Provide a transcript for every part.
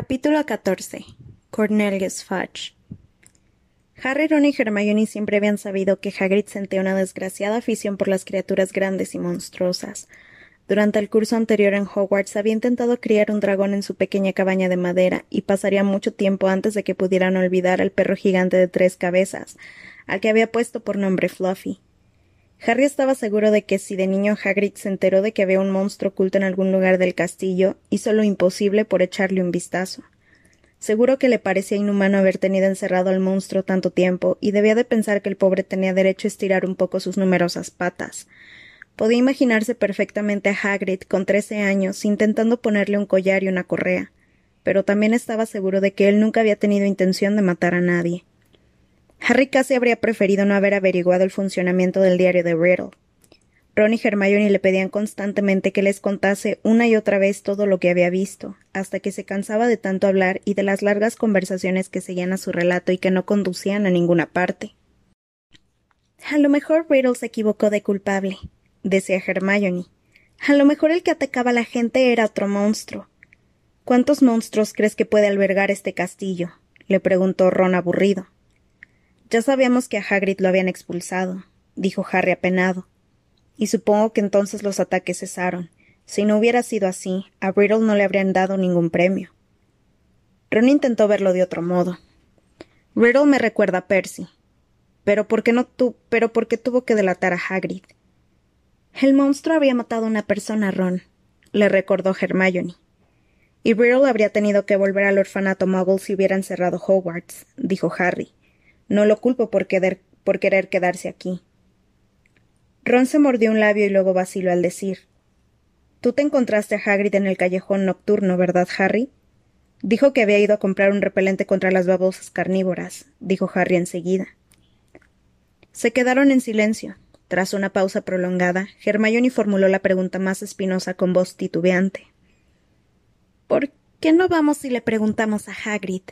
Capítulo 14. Cornelius Fudge. Harry, Ron y Hermione siempre habían sabido que Hagrid sentía una desgraciada afición por las criaturas grandes y monstruosas. Durante el curso anterior en Hogwarts había intentado criar un dragón en su pequeña cabaña de madera y pasaría mucho tiempo antes de que pudieran olvidar al perro gigante de tres cabezas, al que había puesto por nombre Fluffy. Harry estaba seguro de que si de niño Hagrid se enteró de que había un monstruo oculto en algún lugar del castillo, hizo lo imposible por echarle un vistazo. Seguro que le parecía inhumano haber tenido encerrado al monstruo tanto tiempo, y debía de pensar que el pobre tenía derecho a estirar un poco sus numerosas patas. Podía imaginarse perfectamente a Hagrid con trece años intentando ponerle un collar y una correa, pero también estaba seguro de que él nunca había tenido intención de matar a nadie. Harry casi habría preferido no haber averiguado el funcionamiento del diario de Riddle. Ron y Hermione le pedían constantemente que les contase una y otra vez todo lo que había visto, hasta que se cansaba de tanto hablar y de las largas conversaciones que seguían a su relato y que no conducían a ninguna parte. A lo mejor Riddle se equivocó de culpable, decía Hermione. A lo mejor el que atacaba a la gente era otro monstruo. ¿Cuántos monstruos crees que puede albergar este castillo? le preguntó Ron aburrido. Ya sabíamos que a Hagrid lo habían expulsado, dijo Harry apenado. Y supongo que entonces los ataques cesaron. Si no hubiera sido así, a Riddle no le habrían dado ningún premio. Ron intentó verlo de otro modo. Riddle me recuerda a Percy. Pero ¿por qué no tú? Pero ¿por qué tuvo que delatar a Hagrid? El monstruo había matado a una persona, Ron, le recordó Hermione. Y Riddle habría tenido que volver al orfanato Muggle si hubieran cerrado Hogwarts, dijo Harry. No lo culpo por querer, por querer quedarse aquí. Ron se mordió un labio y luego vaciló al decir Tú te encontraste a Hagrid en el callejón nocturno, ¿verdad, Harry? Dijo que había ido a comprar un repelente contra las babosas carnívoras, dijo Harry enseguida. Se quedaron en silencio. Tras una pausa prolongada, Hermione formuló la pregunta más espinosa con voz titubeante. ¿Por qué no vamos y le preguntamos a Hagrid?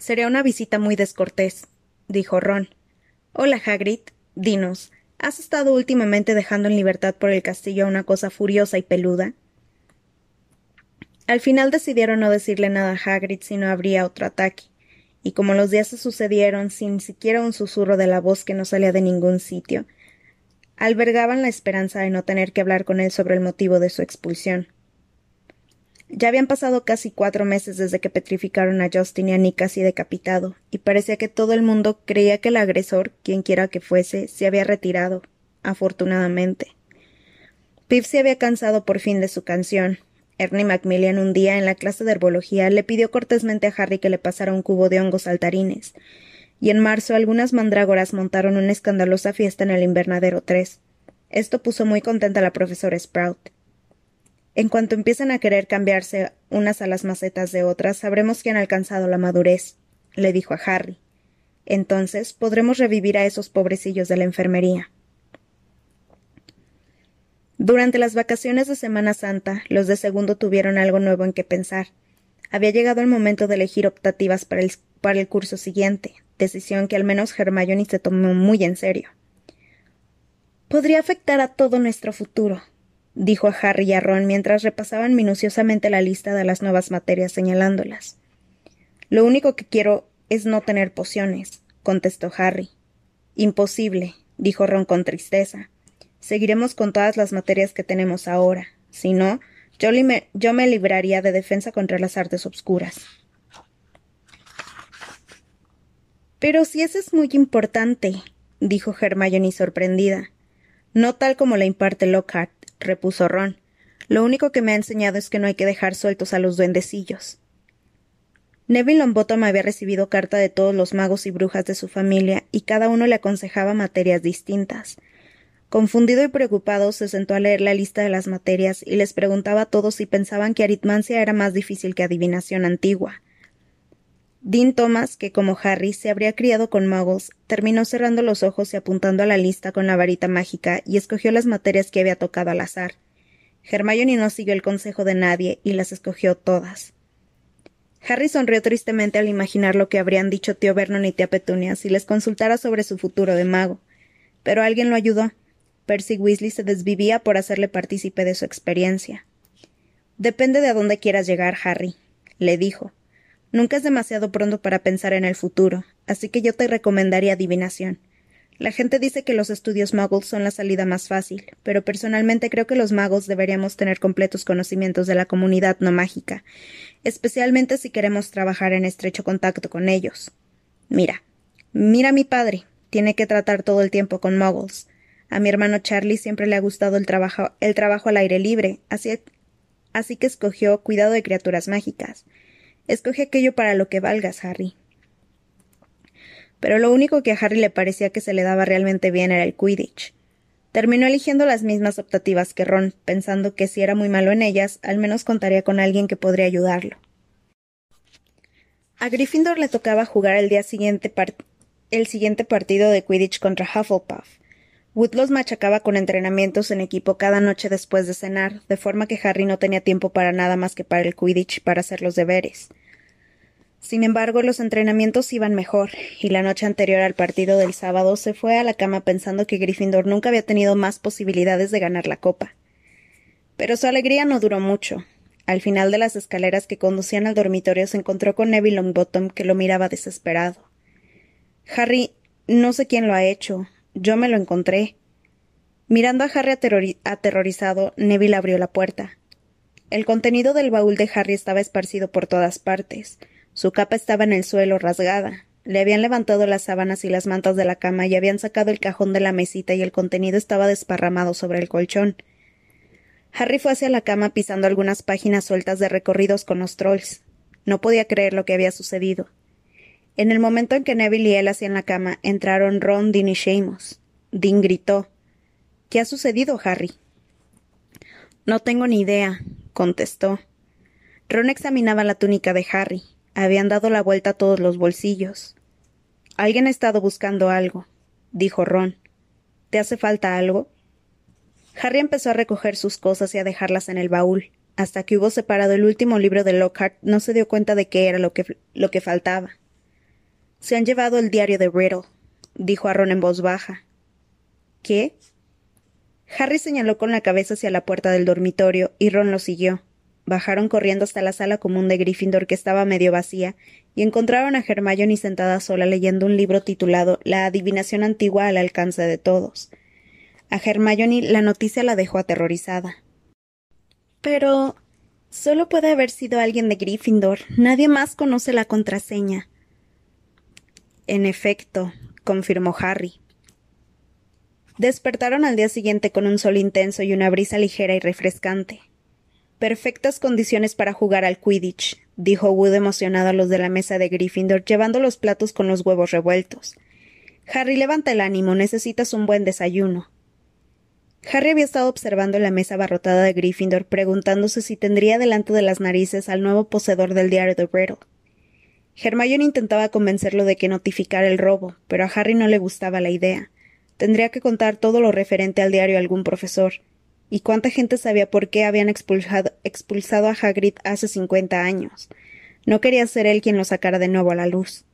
Sería una visita muy descortés, dijo Ron. Hola, Hagrid. Dinos, ¿has estado últimamente dejando en libertad por el castillo a una cosa furiosa y peluda? Al final decidieron no decirle nada a Hagrid si no habría otro ataque, y como los días se sucedieron sin siquiera un susurro de la voz que no salía de ningún sitio, albergaban la esperanza de no tener que hablar con él sobre el motivo de su expulsión. Ya habían pasado casi cuatro meses desde que petrificaron a Justin y a Nick casi decapitado, y parecía que todo el mundo creía que el agresor, quien quiera que fuese, se había retirado, afortunadamente. Pip se había cansado por fin de su canción. Ernie Macmillan un día en la clase de herbología le pidió cortésmente a Harry que le pasara un cubo de hongos saltarines, y en marzo algunas mandrágoras montaron una escandalosa fiesta en el invernadero 3. Esto puso muy contenta a la profesora Sprout. En cuanto empiecen a querer cambiarse unas a las macetas de otras, sabremos que han alcanzado la madurez, le dijo a Harry. Entonces podremos revivir a esos pobrecillos de la enfermería. Durante las vacaciones de Semana Santa, los de segundo tuvieron algo nuevo en que pensar. Había llegado el momento de elegir optativas para el, para el curso siguiente, decisión que al menos Hermione se tomó muy en serio. Podría afectar a todo nuestro futuro, dijo a Harry y a Ron mientras repasaban minuciosamente la lista de las nuevas materias señalándolas. Lo único que quiero es no tener pociones, contestó Harry. Imposible, dijo Ron con tristeza. Seguiremos con todas las materias que tenemos ahora. Si no, yo, me, libraría de defensa contra las artes obscuras. Pero si eso es muy importante, dijo Hermione sorprendida. No tal como la imparte Lockhart repuso Ron. Lo único que me ha enseñado es que no hay que dejar sueltos a los duendecillos. Neville Longbottom había recibido carta de todos los magos y brujas de su familia, y cada uno le aconsejaba materias distintas. Confundido y preocupado, se sentó a leer la lista de las materias y les preguntaba a todos si pensaban que aritmancia era más difícil que adivinación antigua. Dean Thomas, que como Harry se habría criado con magos, terminó cerrando los ojos y apuntando a la lista con la varita mágica y escogió las materias que había tocado al azar. Hermione no siguió el consejo de nadie y las escogió todas. Harry sonrió tristemente al imaginar lo que habrían dicho tío Vernon y tía Petunia si les consultara sobre su futuro de mago. Pero alguien lo ayudó. Percy Weasley se desvivía por hacerle partícipe de su experiencia. Depende de a dónde quieras llegar, Harry, le dijo. Nunca es demasiado pronto para pensar en el futuro, así que yo te recomendaría adivinación. La gente dice que los estudios muggles son la salida más fácil, pero personalmente creo que los magos deberíamos tener completos conocimientos de la comunidad no mágica, especialmente si queremos trabajar en estrecho contacto con ellos. Mira, mira a mi padre, tiene que tratar todo el tiempo con muggles. A mi hermano Charlie siempre le ha gustado el trabajo, el trabajo al aire libre, así, así que escogió cuidado de criaturas mágicas. Escoge aquello para lo que valgas, Harry pero lo único que a Harry le parecía que se le daba realmente bien era el Quidditch. Terminó eligiendo las mismas optativas que Ron, pensando que si era muy malo en ellas, al menos contaría con alguien que podría ayudarlo. A Gryffindor le tocaba jugar el día siguiente el siguiente partido de Quidditch contra Hufflepuff. Wood los machacaba con entrenamientos en equipo cada noche después de cenar, de forma que Harry no tenía tiempo para nada más que para el Quidditch para hacer los deberes. Sin embargo, los entrenamientos iban mejor, y la noche anterior al partido del sábado se fue a la cama pensando que Gryffindor nunca había tenido más posibilidades de ganar la copa. Pero su alegría no duró mucho. Al final de las escaleras que conducían al dormitorio se encontró con Neville Longbottom, que lo miraba desesperado. Harry, no sé quién lo ha hecho. Yo me lo encontré. Mirando a Harry aterrorizado, Neville abrió la puerta. El contenido del baúl de Harry estaba esparcido por todas partes. Su capa estaba en el suelo, rasgada. Le habían levantado las sábanas y las mantas de la cama y habían sacado el cajón de la mesita y el contenido estaba desparramado sobre el colchón. Harry fue hacia la cama pisando algunas páginas sueltas de recorridos con los trolls. No podía creer lo que había sucedido. En el momento en que Neville y él hacían la cama, entraron Ron, Dean y Seamus. Dean gritó. ¿Qué ha sucedido, Harry? No tengo ni idea, contestó. Ron examinaba la túnica de Harry. Habían dado la vuelta a todos los bolsillos. Alguien ha estado buscando algo, dijo Ron. ¿Te hace falta algo? Harry empezó a recoger sus cosas y a dejarlas en el baúl. Hasta que hubo separado el último libro de Lockhart, no se dio cuenta de qué era lo que, lo que faltaba. Se han llevado el diario de Riddle, dijo Ron en voz baja. ¿Qué? Harry señaló con la cabeza hacia la puerta del dormitorio y Ron lo siguió. Bajaron corriendo hasta la sala común de Gryffindor que estaba medio vacía y encontraron a Hermione sentada sola leyendo un libro titulado La adivinación antigua al alcance de todos. A Hermione la noticia la dejó aterrorizada. Pero solo puede haber sido alguien de Gryffindor. Nadie más conoce la contraseña. En efecto, confirmó Harry. Despertaron al día siguiente con un sol intenso y una brisa ligera y refrescante. Perfectas condiciones para jugar al Quidditch, dijo Wood emocionado a los de la mesa de Gryffindor, llevando los platos con los huevos revueltos. Harry, levanta el ánimo, necesitas un buen desayuno. Harry había estado observando la mesa abarrotada de Gryffindor, preguntándose si tendría delante de las narices al nuevo poseedor del diario de Riddle. Hermione intentaba convencerlo de que notificara el robo, pero a Harry no le gustaba la idea. Tendría que contar todo lo referente al diario a algún profesor, ¿Y cuánta gente sabía por qué habían expulsado, a Hagrid hace cincuenta años? No quería ser él quien lo sacara de nuevo a la luz.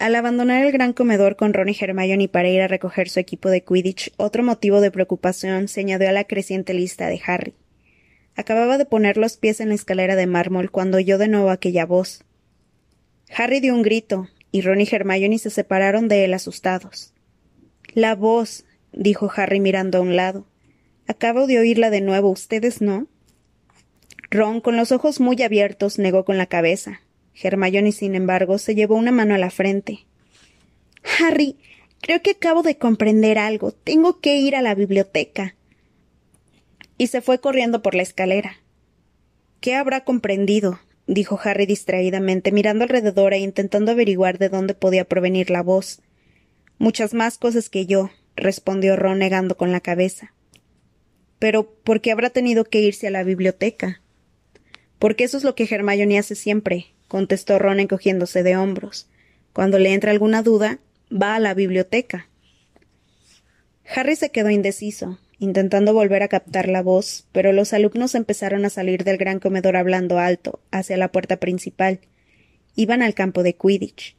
Al abandonar el gran comedor con Ron y Hermione para ir a recoger su equipo de Quidditch, otro motivo de preocupación se añadió a la creciente lista de Harry. Acababa de poner los pies en la escalera de mármol cuando oyó de nuevo aquella voz. Harry dio un grito, y Ron y Hermione se separaron de él asustados. La voz, dijo Harry mirando a un lado. Acabo de oírla de nuevo. ¿Ustedes no? Ron, con los ojos muy abiertos, negó con la cabeza. Hermione, sin embargo, se llevó una mano a la frente. Harry, creo que acabo de comprender algo. Tengo que ir a la biblioteca. Y se fue corriendo por la escalera. ¿Qué habrá comprendido? Dijo Harry distraídamente, mirando alrededor e intentando averiguar de dónde podía provenir la voz. Muchas más cosas que yo, respondió Ron negando con la cabeza. Pero ¿por qué habrá tenido que irse a la biblioteca? Porque eso es lo que Hermione hace siempre, contestó Ron encogiéndose de hombros. Cuando le entra alguna duda, va a la biblioteca. Harry se quedó indeciso, intentando volver a captar la voz, pero los alumnos empezaron a salir del gran comedor hablando alto, hacia la puerta principal. Iban al campo de Quidditch.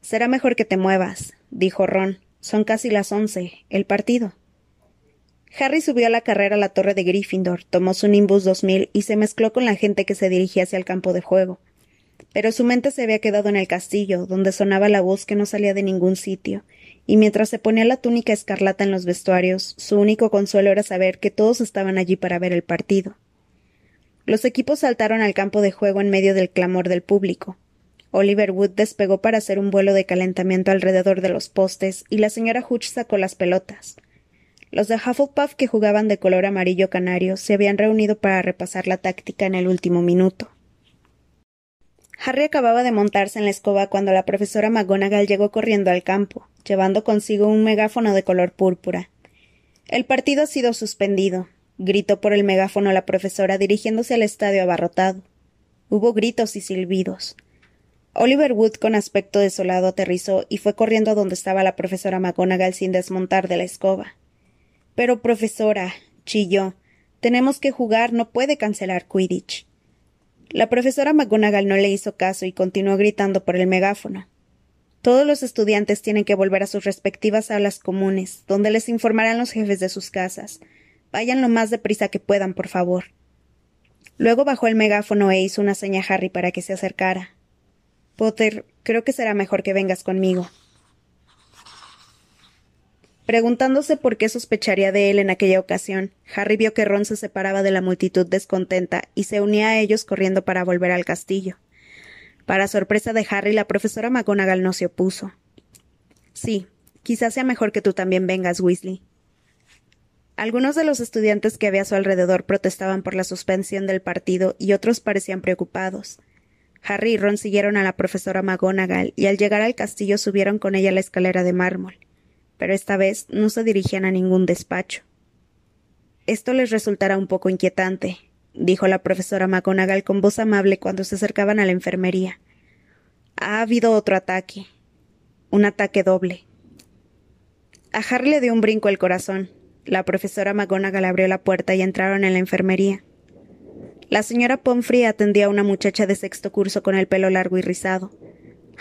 Será mejor que te muevas, dijo Ron. Son casi las once. El partido. Harry subió a la carrera a la torre de Gryffindor, tomó su Nimbus 2000 y se mezcló con la gente que se dirigía hacia el campo de juego. Pero su mente se había quedado en el castillo, donde sonaba la voz que no salía de ningún sitio, y mientras se ponía la túnica escarlata en los vestuarios, su único consuelo era saber que todos estaban allí para ver el partido. Los equipos saltaron al campo de juego en medio del clamor del público. Oliver Wood despegó para hacer un vuelo de calentamiento alrededor de los postes y la señora Hutch sacó las pelotas. Los de Hufflepuff que jugaban de color amarillo canario se habían reunido para repasar la táctica en el último minuto. Harry acababa de montarse en la escoba cuando la profesora McGonagall llegó corriendo al campo, llevando consigo un megáfono de color púrpura. El partido ha sido suspendido, gritó por el megáfono la profesora dirigiéndose al estadio abarrotado. Hubo gritos y silbidos. Oliver Wood, con aspecto desolado, aterrizó y fue corriendo a donde estaba la profesora McGonagall sin desmontar de la escoba. Pero, profesora, chilló, tenemos que jugar, no puede cancelar Quidditch. La profesora McGonagall no le hizo caso y continuó gritando por el megáfono. Todos los estudiantes tienen que volver a sus respectivas aulas comunes, donde les informarán los jefes de sus casas. Vayan lo más deprisa que puedan, por favor. Luego bajó el megáfono e hizo una seña a Harry para que se acercara. Potter, creo que será mejor que vengas conmigo. Preguntándose por qué sospecharía de él en aquella ocasión, Harry vio que Ron se separaba de la multitud descontenta y se unía a ellos corriendo para volver al castillo. Para sorpresa de Harry, la profesora McGonagall no se opuso. Sí, quizás sea mejor que tú también vengas, Weasley. Algunos de los estudiantes que había a su alrededor protestaban por la suspensión del partido y otros parecían preocupados. Harry y Ron siguieron a la profesora McGonagall y al llegar al castillo subieron con ella la escalera de mármol pero esta vez no se dirigían a ningún despacho. Esto les resultará un poco inquietante, dijo la profesora McGonagall con voz amable cuando se acercaban a la enfermería. Ha habido otro ataque. Un ataque doble. A Harry le dio un brinco el corazón. La profesora McGonagall abrió la puerta y entraron en la enfermería. La señora Pomfrey atendía a una muchacha de sexto curso con el pelo largo y rizado.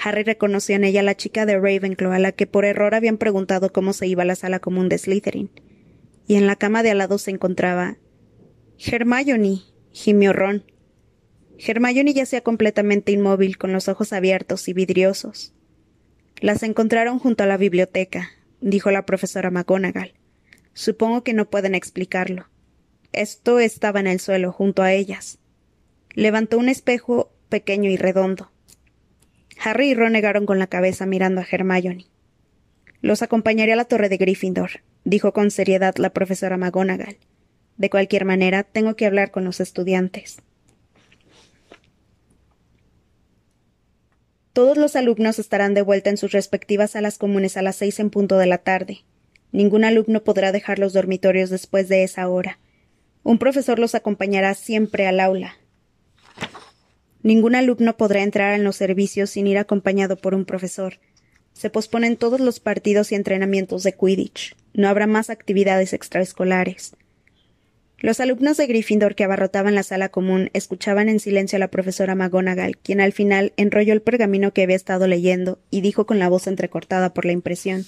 Harry reconoció en ella a la chica de Ravenclaw a la que por error habían preguntado cómo se iba a la sala común de Slytherin. Y en la cama de al lado se encontraba Hermione, gimió Ron. Hermione yacía completamente inmóvil, con los ojos abiertos y vidriosos. Las encontraron junto a la biblioteca, dijo la profesora McGonagall. Supongo que no pueden explicarlo. Esto estaba en el suelo, junto a ellas. Levantó un espejo pequeño y redondo. Harry y Ron negaron con la cabeza mirando a Hermione. Los acompañaré a la torre de Gryffindor, dijo con seriedad la profesora McGonagall. De cualquier manera, tengo que hablar con los estudiantes. Todos los alumnos estarán de vuelta en sus respectivas salas comunes a las seis en punto de la tarde. Ningún alumno podrá dejar los dormitorios después de esa hora. Un profesor los acompañará siempre al aula, Ningún alumno podrá entrar en los servicios sin ir acompañado por un profesor. Se posponen todos los partidos y entrenamientos de Quidditch. No habrá más actividades extraescolares. Los alumnos de Gryffindor que abarrotaban la sala común escuchaban en silencio a la profesora McGonagall, quien al final enrolló el pergamino que había estado leyendo y dijo con la voz entrecortada por la impresión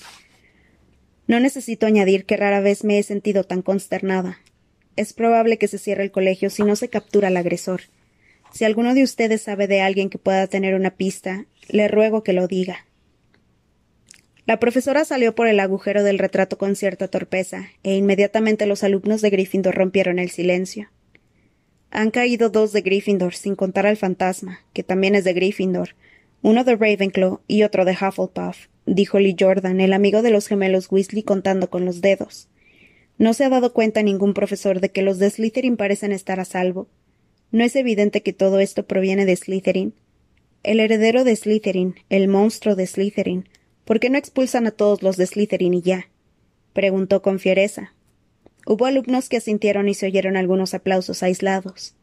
No necesito añadir que rara vez me he sentido tan consternada. Es probable que se cierre el colegio si no se captura al agresor. Si alguno de ustedes sabe de alguien que pueda tener una pista, le ruego que lo diga. La profesora salió por el agujero del retrato con cierta torpeza, e inmediatamente los alumnos de Gryffindor rompieron el silencio. Han caído dos de Gryffindor, sin contar al fantasma, que también es de Gryffindor, uno de Ravenclaw y otro de Hufflepuff, dijo Lee Jordan, el amigo de los gemelos Weasley, contando con los dedos. No se ha dado cuenta ningún profesor de que los de Slytherin parecen estar a salvo, ¿No es evidente que todo esto proviene de Slytherin? El heredero de Slytherin, el monstruo de Slytherin. ¿Por qué no expulsan a todos los de Slytherin y ya? preguntó con fiereza. Hubo alumnos que asintieron y se oyeron algunos aplausos aislados.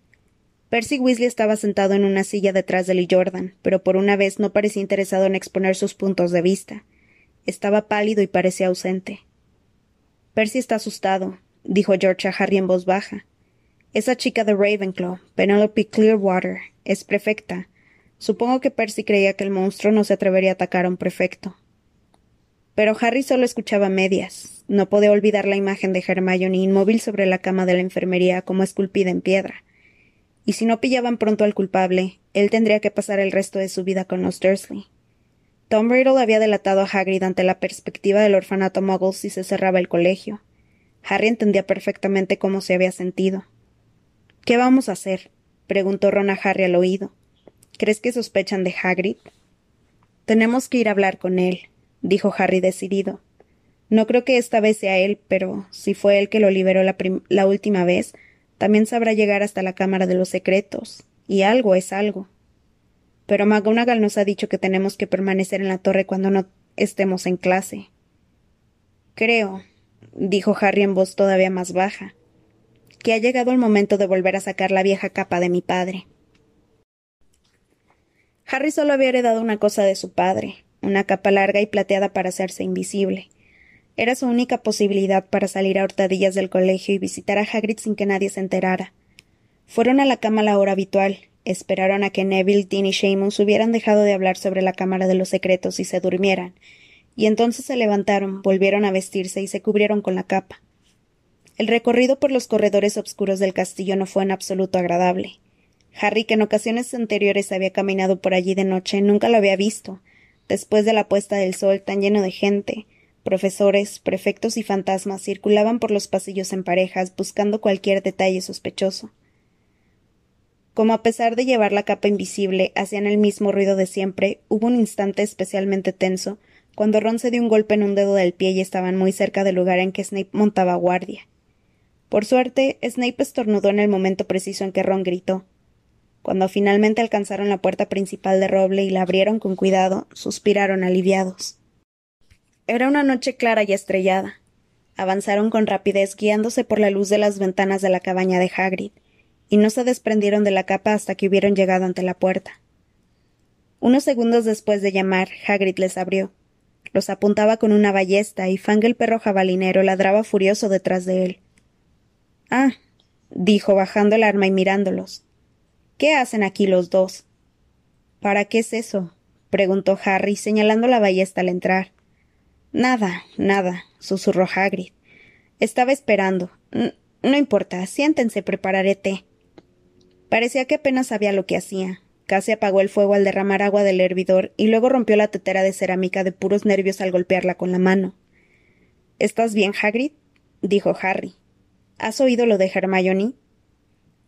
Percy Weasley estaba sentado en una silla detrás de Lee Jordan, pero por una vez no parecía interesado en exponer sus puntos de vista. Estaba pálido y parecía ausente. Percy está asustado, dijo George a Harry en voz baja. Esa chica de Ravenclaw, Penelope Clearwater, es prefecta. Supongo que Percy creía que el monstruo no se atrevería a atacar a un prefecto. Pero Harry solo escuchaba medias. No podía olvidar la imagen de Hermione inmóvil sobre la cama de la enfermería como esculpida en piedra. Y si no pillaban pronto al culpable, él tendría que pasar el resto de su vida con los Dursley. Tom Riddle había delatado a Hagrid ante la perspectiva del orfanato Muggle si se cerraba el colegio. Harry entendía perfectamente cómo se había sentido. ¿Qué vamos a hacer? preguntó Ron a Harry al oído. ¿Crees que sospechan de Hagrid? Tenemos que ir a hablar con él, dijo Harry decidido. No creo que esta vez sea él, pero si fue él que lo liberó la, última vez, también sabrá llegar hasta la Cámara de los Secretos, y algo es algo. Pero McGonagall nos ha dicho que tenemos que permanecer en la torre cuando no estemos en clase. Creo, dijo Harry en voz todavía más baja, que ha llegado el momento de volver a sacar la vieja capa de mi padre. Harry solo había heredado una cosa de su padre, una capa larga y plateada para hacerse invisible. Era su única posibilidad para salir a hurtadillas del colegio y visitar a Hagrid sin que nadie se enterara. Fueron a la cama a la hora habitual, esperaron a que Neville, Dean y Seamus hubieran dejado de hablar sobre la Cámara de los Secretos y se durmieran, y entonces se levantaron, volvieron a vestirse y se cubrieron con la capa. El recorrido por los corredores oscuros del castillo no fue en absoluto agradable. Harry, que en ocasiones anteriores había caminado por allí de noche, nunca lo había visto, después de la puesta del sol tan lleno de gente. Profesores, prefectos y fantasmas circulaban por los pasillos en parejas, buscando cualquier detalle sospechoso. Como a pesar de llevar la capa invisible hacían el mismo ruido de siempre, hubo un instante especialmente tenso, cuando Ron se dio un golpe en un dedo del pie y estaban muy cerca del lugar en que Snape montaba guardia. Por suerte, Snape estornudó en el momento preciso en que Ron gritó. Cuando finalmente alcanzaron la puerta principal de roble y la abrieron con cuidado, suspiraron aliviados. Era una noche clara y estrellada. Avanzaron con rapidez guiándose por la luz de las ventanas de la cabaña de Hagrid, y no se desprendieron de la capa hasta que hubieron llegado ante la puerta. Unos segundos después de llamar, Hagrid les abrió. Los apuntaba con una ballesta y Fang el perro jabalinero ladraba furioso detrás de él. Ah, dijo bajando el arma y mirándolos. ¿Qué hacen aquí los dos? ¿Para qué es eso? preguntó Harry, señalando la ballesta al entrar. Nada, nada, susurró Hagrid. Estaba esperando. no importa, siéntense, prepararé té. Parecía que apenas sabía lo que hacía. Casi apagó el fuego al derramar agua del hervidor y luego rompió la tetera de cerámica de puros nervios al golpearla con la mano. ¿Estás bien, Hagrid? dijo Harry. ¿Has oído lo de Hermione?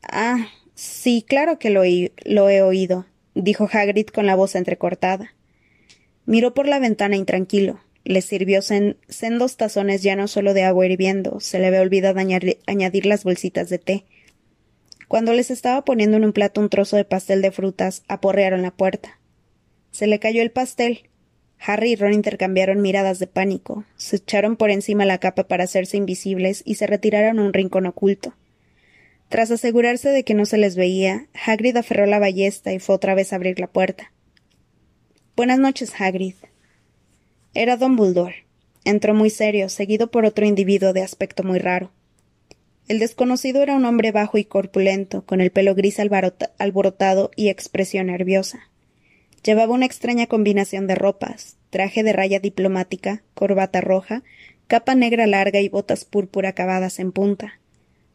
Ah, Sí, claro que lo, he oído, dijo Hagrid con la voz entrecortada. Miró por la ventana intranquilo. Le sirvió sendos tazones no solo de agua hirviendo. Se le había olvidado añadir, las bolsitas de té. Cuando les estaba poniendo en un plato un trozo de pastel de frutas, aporrearon la puerta. Se le cayó el pastel. Harry y Ron intercambiaron miradas de pánico, se echaron por encima la capa para hacerse invisibles y se retiraron a un rincón oculto. Tras asegurarse de que no se les veía, Hagrid aferró la ballesta y fue otra vez a abrir la puerta. Buenas noches, Hagrid. Era Dumbledore. Entró muy serio, seguido por otro individuo de aspecto muy raro. El desconocido era un hombre bajo y corpulento, con el pelo gris alborotado y expresión nerviosa. Llevaba una extraña combinación de ropas, traje de raya diplomática, corbata roja, capa negra larga y botas púrpura acabadas en punta.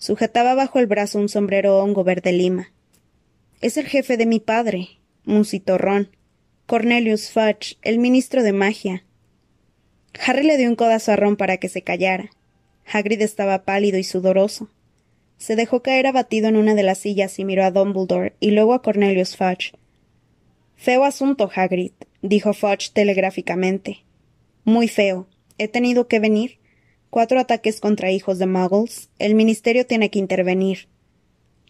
Sujetaba bajo el brazo un sombrero hongo verde lima. Es el jefe de mi padre, un citorrón. Cornelius Fudge, el ministro de magia. Harry le dio un codazo a Ron para que se callara. Hagrid estaba pálido y sudoroso. Se dejó caer abatido en una de las sillas y miró a Dumbledore y luego a Cornelius Fudge. Feo asunto, Hagrid, dijo Fudge telegráficamente. Muy feo. He tenido que venir cuatro ataques contra hijos de muggles. El ministerio tiene que intervenir.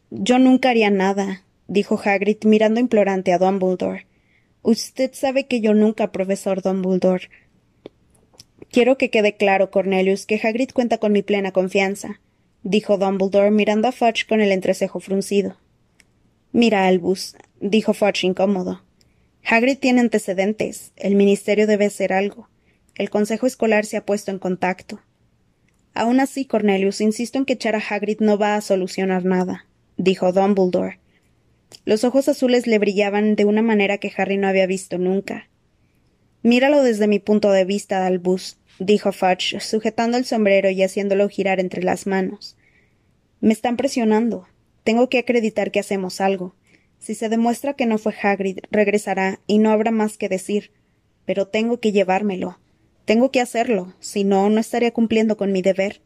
Yo nunca haría nada, dijo Hagrid mirando implorante a Dumbledore. Usted sabe que yo nunca, profesor Dumbledore. Quiero que quede claro, Cornelius, que Hagrid cuenta con mi plena confianza, dijo Dumbledore mirando a Fudge con el entrecejo fruncido. Mira, Albus, dijo Fudge incómodo. Hagrid tiene antecedentes. El ministerio debe hacer algo. El consejo escolar se ha puesto en contacto. Aún así, Cornelius, insisto en que echar a Hagrid no va a solucionar nada, dijo Dumbledore. Los ojos azules le brillaban de una manera que Harry no había visto nunca. Míralo desde mi punto de vista, Albus, dijo Fudge, sujetando el sombrero y haciéndolo girar entre las manos. Me están presionando. Tengo que acreditar que hacemos algo. Si se demuestra que no fue Hagrid, regresará y no habrá más que decir. Pero tengo que llevármelo. Tengo que hacerlo, si no, no estaría cumpliendo con mi deber.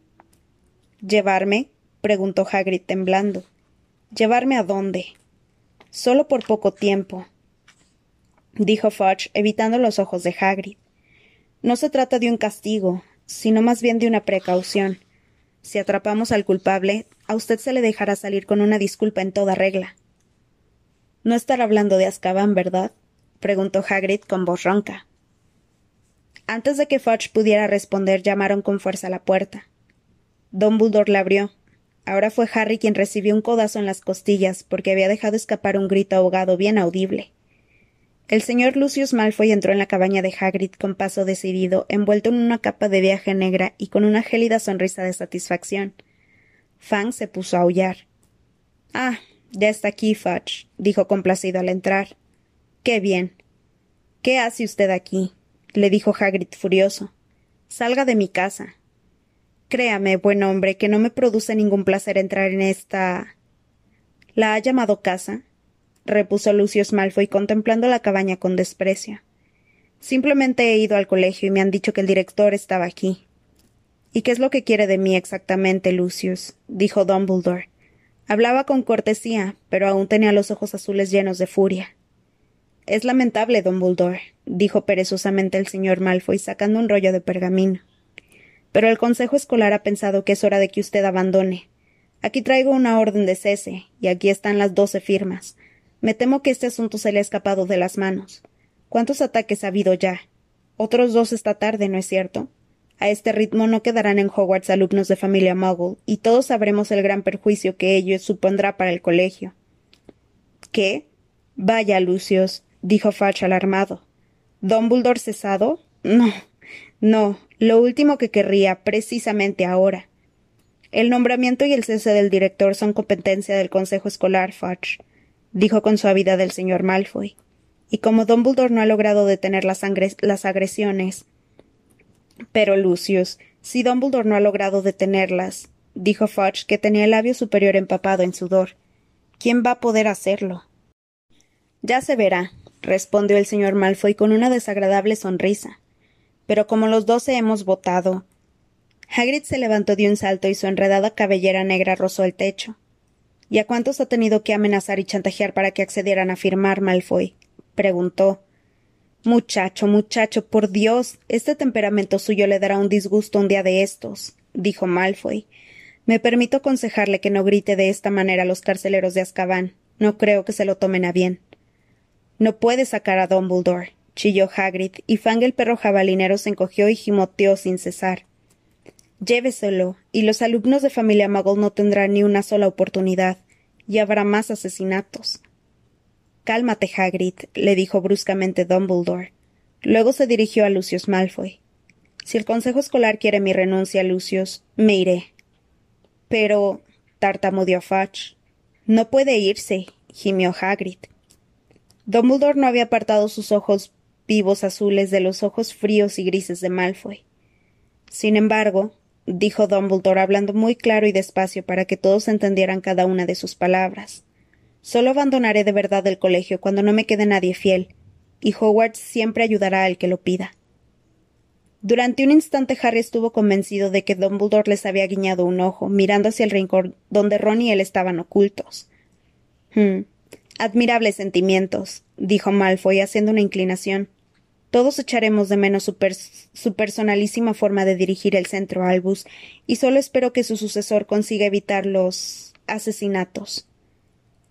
¿Llevarme? preguntó Hagrid temblando. ¿Llevarme a dónde? Solo por poco tiempo, dijo Fudge, evitando los ojos de Hagrid. No se trata de un castigo, sino más bien de una precaución. Si atrapamos al culpable, a usted se le dejará salir con una disculpa en toda regla. No estará hablando de Azkaban, ¿verdad? preguntó Hagrid con voz ronca. Antes de que Fudge pudiera responder, llamaron con fuerza a la puerta. Dumbledore la abrió. Ahora fue Harry quien recibió un codazo en las costillas porque había dejado escapar un grito ahogado bien audible. El señor Lucius Malfoy entró en la cabaña de Hagrid con paso decidido, envuelto en una capa de viaje negra y con una gélida sonrisa de satisfacción. Fang se puso a aullar. Ah, ya está aquí, Fudge, dijo complacido al entrar. Qué bien. ¿Qué hace usted aquí? Le dijo Hagrid furioso. Salga de mi casa. Créame, buen hombre, que no me produce ningún placer entrar en esta. ¿La ha llamado casa? repuso Lucius Malfoy contemplando la cabaña con desprecio. Simplemente he ido al colegio y me han dicho que el director estaba aquí. ¿Y qué es lo que quiere de mí exactamente, Lucius? dijo Dumbledore. Hablaba con cortesía, pero aún tenía los ojos azules llenos de furia. Es lamentable, Dumbledore, dijo perezosamente el señor Malfoy sacando un rollo de pergamino. Pero el Consejo Escolar ha pensado que es hora de que usted abandone. Aquí traigo una orden de cese, y aquí están las doce firmas. Me temo que este asunto se le ha escapado de las manos. ¿Cuántos ataques ha habido ya? Otros dos esta tarde, ¿no es cierto? A este ritmo no quedarán en Hogwarts alumnos de familia Muggle, y todos sabremos el gran perjuicio que ello supondrá para el colegio. ¿Qué? Vaya, Lucius, dijo Fudge alarmado. ¿Dumbledore cesado? No, no, lo último que querría, precisamente ahora. El nombramiento y el cese del director son competencia del Consejo Escolar, Fudge dijo con suavidad el señor Malfoy. Y como Dumbledore no ha logrado detener las, agresiones. Pero, Lucius, si Dumbledore no ha logrado detenerlas, dijo Fudge, que tenía el labio superior empapado en sudor, ¿quién va a poder hacerlo? Ya se verá, respondió el señor Malfoy con una desagradable sonrisa. Pero como los doce hemos votado. Hagrid se levantó de un salto y su enredada cabellera negra rozó el techo. ¿Y a cuántos ha tenido que amenazar y chantajear para que accedieran a firmar, Malfoy? preguntó. Muchacho, muchacho, por Dios, este temperamento suyo le dará un disgusto un día de estos, dijo Malfoy. Me permito aconsejarle que no grite de esta manera a los carceleros de Azkaban. No creo que se lo tomen a bien. No puede sacar a Dumbledore, chilló Hagrid, y Fang el perro jabalinero se encogió y gimoteó sin cesar. Lléveselo, y los alumnos de familia Muggle no tendrán ni una sola oportunidad, y habrá más asesinatos. Cálmate, Hagrid, le dijo bruscamente Dumbledore. Luego se dirigió a Lucius Malfoy. Si el consejo escolar quiere mi renuncia, Lucius, me iré. Pero. tartamudeó Fudge. No puede irse, gimió Hagrid. Dumbledore no había apartado sus ojos vivos azules de los ojos fríos y grises de Malfoy. Sin embargo, dijo Dumbledore hablando muy claro y despacio para que todos entendieran cada una de sus palabras. Solo abandonaré de verdad el colegio cuando no me quede nadie fiel, y Hogwarts siempre ayudará al que lo pida. Durante un instante Harry estuvo convencido de que Dumbledore les había guiñado un ojo, mirando hacia el rincón donde Ron y él estaban ocultos. Hmm. Admirables sentimientos, dijo Malfoy haciendo una inclinación. Todos echaremos de menos su, personalísima forma de dirigir el centro Albus, y solo espero que su sucesor consiga evitar los asesinatos.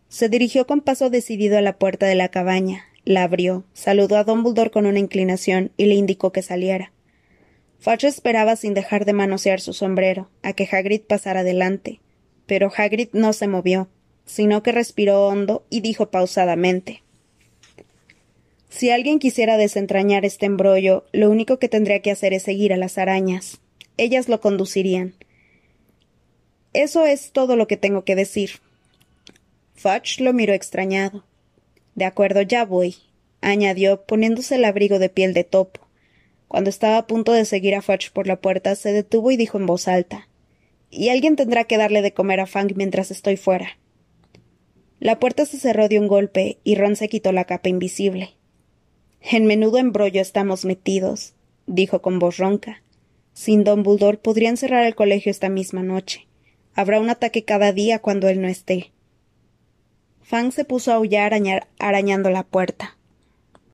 Se dirigió con paso decidido a la puerta de la cabaña, la abrió, saludó a Dumbledore con una inclinación y le indicó que saliera. Fudge esperaba sin dejar de manosear su sombrero, a que Hagrid pasara adelante, pero Hagrid no se movió, sino que respiró hondo y dijo pausadamente si alguien quisiera desentrañar este embrollo, lo único que tendría que hacer es seguir a las arañas. Ellas lo conducirían. Eso es todo lo que tengo que decir. Fudge lo miró extrañado. De acuerdo, ya voy, añadió, poniéndose el abrigo de piel de topo. Cuando estaba a punto de seguir a Fudge por la puerta, se detuvo y dijo en voz alta Y alguien tendrá que darle de comer a Fang mientras estoy fuera. La puerta se cerró de un golpe y Ron se quitó la capa invisible. En menudo embrollo estamos metidos, dijo con voz ronca. Sin Don Buldor podrían cerrar el colegio esta misma noche. Habrá un ataque cada día cuando él no esté. Fang se puso a aullar arañando la puerta.